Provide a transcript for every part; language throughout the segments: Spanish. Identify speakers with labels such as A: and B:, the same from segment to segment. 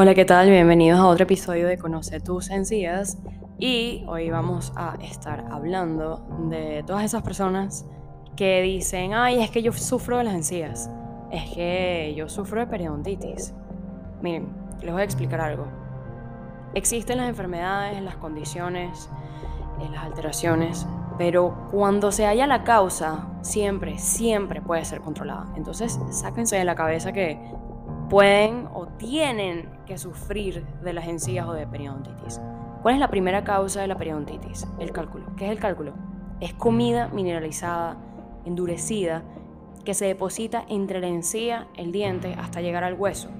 A: Hola, ¿qué tal? Bienvenidos a otro episodio de Conoce tus encías. Y hoy vamos a estar hablando de todas esas personas que dicen, ay, es que yo sufro de las encías, es que yo sufro de periodontitis. Miren, les voy a explicar algo. Existen las enfermedades, las condiciones, eh, las alteraciones, pero cuando se halla la causa, siempre, siempre puede ser controlada. Entonces, sáquense de la cabeza que pueden o tienen que sufrir de las encías o de periodontitis. ¿Cuál es la primera causa de la periodontitis? El cálculo. ¿Qué es el cálculo? Es comida mineralizada, endurecida, que se deposita entre la encía, el diente, hasta llegar al hueso,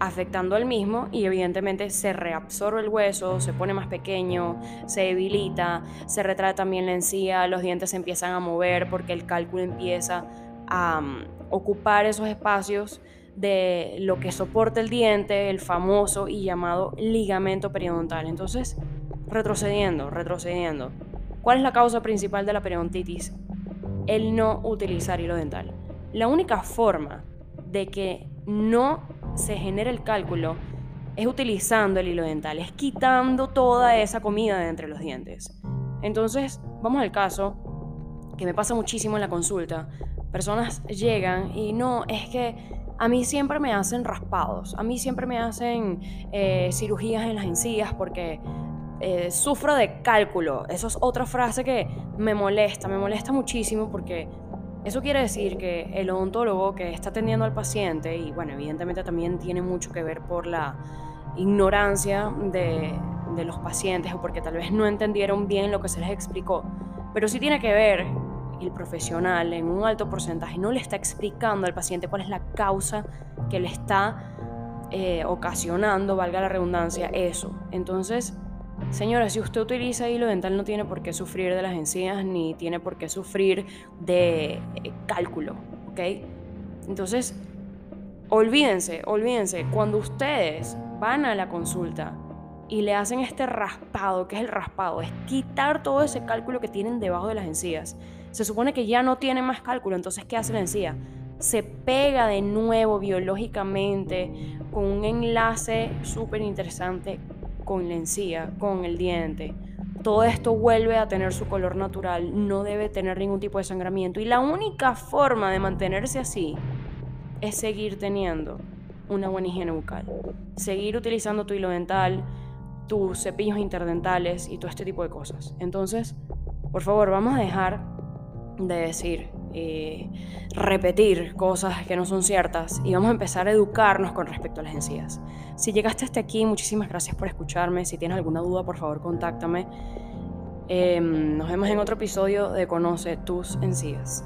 A: afectando al mismo y evidentemente se reabsorbe el hueso, se pone más pequeño, se debilita, se retrae también la encía, los dientes se empiezan a mover porque el cálculo empieza a um, ocupar esos espacios de lo que soporta el diente, el famoso y llamado ligamento periodontal. Entonces, retrocediendo, retrocediendo. ¿Cuál es la causa principal de la periodontitis? El no utilizar hilo dental. La única forma de que no se genere el cálculo es utilizando el hilo dental, es quitando toda esa comida de entre los dientes. Entonces, vamos al caso que me pasa muchísimo en la consulta. Personas llegan y no, es que a mí siempre me hacen raspados, a mí siempre me hacen eh, cirugías en las encías porque eh, sufro de cálculo. Eso es otra frase que me molesta, me molesta muchísimo porque eso quiere decir que el odontólogo que está atendiendo al paciente, y bueno, evidentemente también tiene mucho que ver por la ignorancia de, de los pacientes o porque tal vez no entendieron bien lo que se les explicó, pero sí tiene que ver el profesional en un alto porcentaje no le está explicando al paciente cuál es la causa que le está eh, ocasionando, valga la redundancia, eso. Entonces, señora, si usted utiliza hilo dental no tiene por qué sufrir de las encías ni tiene por qué sufrir de eh, cálculo, ¿ok? Entonces, olvídense, olvídense, cuando ustedes van a la consulta y le hacen este raspado, que es el raspado, es quitar todo ese cálculo que tienen debajo de las encías se supone que ya no tiene más cálculo, entonces ¿qué hace la encía? Se pega de nuevo biológicamente con un enlace súper interesante con la encía, con el diente. Todo esto vuelve a tener su color natural, no debe tener ningún tipo de sangramiento. Y la única forma de mantenerse así es seguir teniendo una buena higiene bucal. Seguir utilizando tu hilo dental, tus cepillos interdentales y todo este tipo de cosas. Entonces, por favor, vamos a dejar de decir y repetir cosas que no son ciertas y vamos a empezar a educarnos con respecto a las encías. Si llegaste hasta aquí, muchísimas gracias por escucharme. Si tienes alguna duda, por favor, contáctame. Em, nos vemos en otro episodio de Conoce tus encías.